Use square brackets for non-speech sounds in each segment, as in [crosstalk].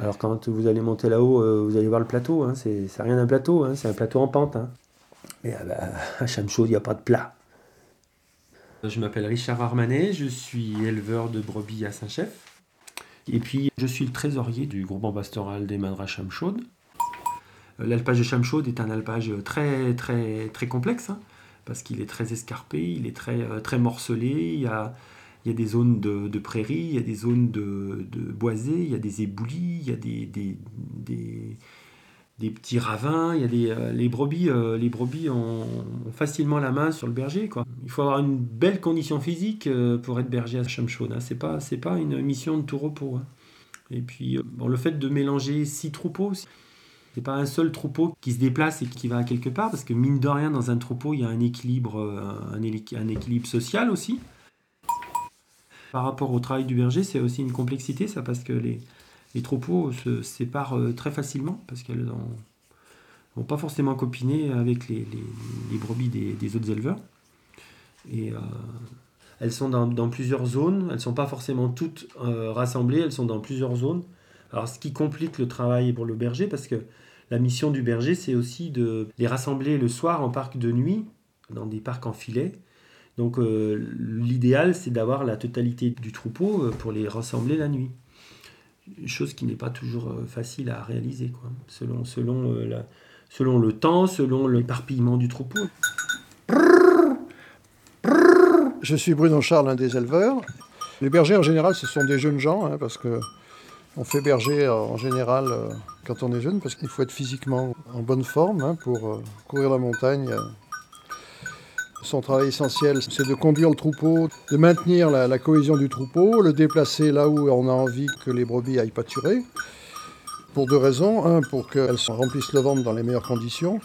Alors quand vous allez monter là-haut, euh, vous allez voir le plateau, hein, c'est rien un plateau, hein, c'est un plateau en pente. hein. Mais ah bah, à Chamchaud, il n'y a pas de plat. Je m'appelle Richard Armanet, je suis éleveur de brebis à Saint-Chef. Et puis, je suis le trésorier du groupement pastoral des Madras Chamchaude. Euh, L'alpage de Chamchaude est un alpage très, très, très complexe, hein, parce qu'il est très escarpé, il est très, euh, très morcelé, il y a des zones de, de prairies, il y a des zones de, boisées, il y a des éboulis, il y a des, petits ravins, il y a euh, les brebis, euh, les brebis ont, facilement la main sur le berger. Il faut avoir une belle condition physique euh, pour être berger à Chamchaude. Hein. Pas, c'est pas une mission de tout repos. hein. Et puis, le fait de mélanger six troupeaux, c'est pas un seul troupeau qui se déplace et qui va à quelque part, parce que mine de rien, dans un troupeau, il y a un équilibre, un équilibre social aussi. Par rapport au travail du berger, c'est aussi une complexité, ça, parce que les, les troupeaux se séparent euh, très facilement, parce qu'elles ne vont pas forcément copiner avec les, les- les brebis des, des autres éleveurs. Et euh, elles sont dans, dans plusieurs zones, elles ne sont pas forcément toutes euh, rassemblées, elles sont dans plusieurs zones. Alors, ce qui complique le travail pour le berger, parce que la mission du berger, c'est aussi de les rassembler le soir en parc de nuit, dans des parcs en filet. Donc, euh, l'idéal, c'est d'avoir la totalité du troupeau euh, pour les rassembler la nuit. Chose qui n'est pas toujours euh, facile à réaliser, selon, le temps, selon l'éparpillement du troupeau. Je suis Bruno Charles, un des éleveurs. Les bergers, en général, ce sont des jeunes gens, hein, parce que on fait berger en général quand on est jeune, parce qu'il faut être physiquement en bonne forme hein, pour courir la montagne. Son travail essentiel, c'est de conduire le troupeau, de maintenir la, cohésion du troupeau, le déplacer là où on a envie que les brebis aillent pâturer. Pour deux raisons. Un, pour qu'elles se remplissent le ventre dans les meilleures conditions.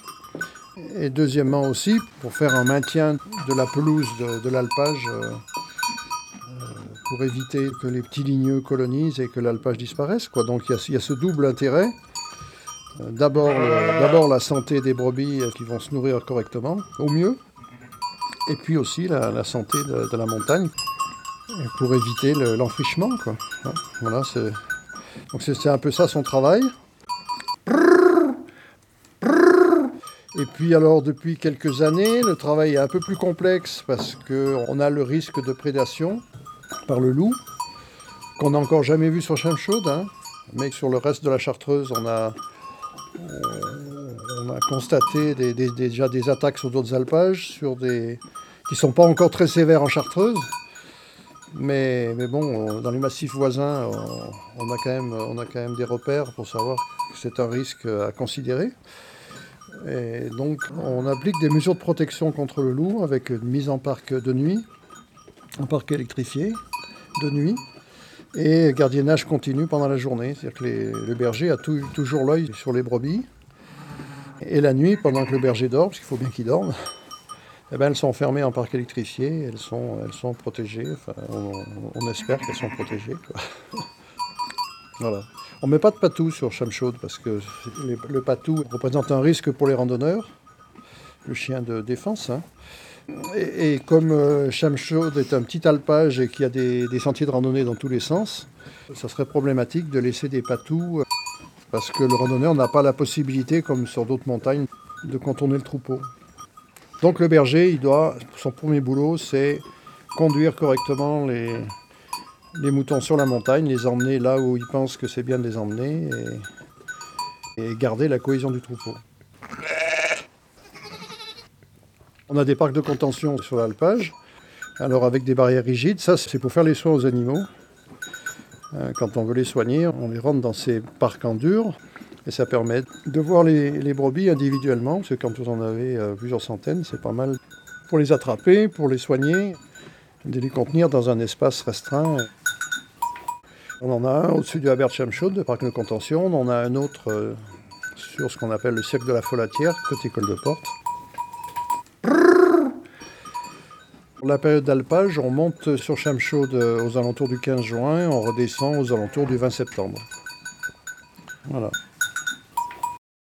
Et deuxièmement aussi, pour faire un maintien de la pelouse de, l'alpage, euh, euh, pour éviter que les petits ligneux colonisent et que l'alpage disparaisse. Donc il y a- ce double intérêt. Euh, D'abord la santé des brebis qui vont se nourrir correctement, au mieux. Et puis aussi la, santé de, la montagne, pour éviter le- l'enfrichement. Hein, Voilà, c'est- donc c'est un peu ça son travail. Et puis alors depuis quelques années, le travail est un peu plus complexe parce qu'on a le risque de prédation par le loup, qu'on n'a encore jamais vu sur Chamchaude, hein, mais sur le reste de la Chartreuse, on a, euh, on a constaté déjà des attaques sur d'autres alpages, sur des, qui ne sont pas encore très sévères en Chartreuse. Mais, mais bon, dans les massifs voisins, on, a quand même, on a quand même des repères pour savoir que c'est un risque à considérer. Et donc, on applique des mesures de protection contre le loup avec une mise en parc de nuit, un parc électrifié de nuit, et gardiennage continu pendant la journée. C'est-à-dire que le berger a toujours l'œil sur les brebis. Et la nuit, pendant que le berger dort, parce qu'il faut bien qu'il dorme, eh ben, elles sont enfermées en parc électrifié, elles sont, elles sont protégées. On, espère qu'elles sont protégées. [laughs] voilà. On ne met pas de patou sur Chamchaude parce que le patou représente un risque pour les randonneurs, le chien de défense. hein. Et, comme euh, Chamchaude est un petit alpage et qu'il y a des, des sentiers de randonnée dans tous les sens, ça serait problématique de laisser des patous euh, parce que le randonneur n'a pas la possibilité, comme sur d'autres montagnes, de contourner le troupeau. Donc le berger, il doit, son premier boulot, c'est conduire correctement les, moutons sur la montagne, les emmener là où il pense que c'est bien de les emmener et garder la cohésion du troupeau. On a des parcs de contention sur l'alpage, alors avec des barrières rigides, ça c'est pour faire les soins aux animaux. Euh, Quand on veut les soigner, on les rentre dans ces parcs en dur et ça permet de voir les, brebis individuellement, parce que quand vous en avez euh, plusieurs centaines, c'est pas mal pour les attraper, pour les soigner, de les contenir dans un espace restreint. On en a un au-dessus du Habert Chamchaud, de parc de contention. On en a un autre euh, sur ce qu'on appelle le cirque de la Folatière, côté col de porte. Pour la période d'alpage, on monte sur Chamchaud aux alentours du 15 juin, on redescend aux alentours du 20 septembre. Voilà.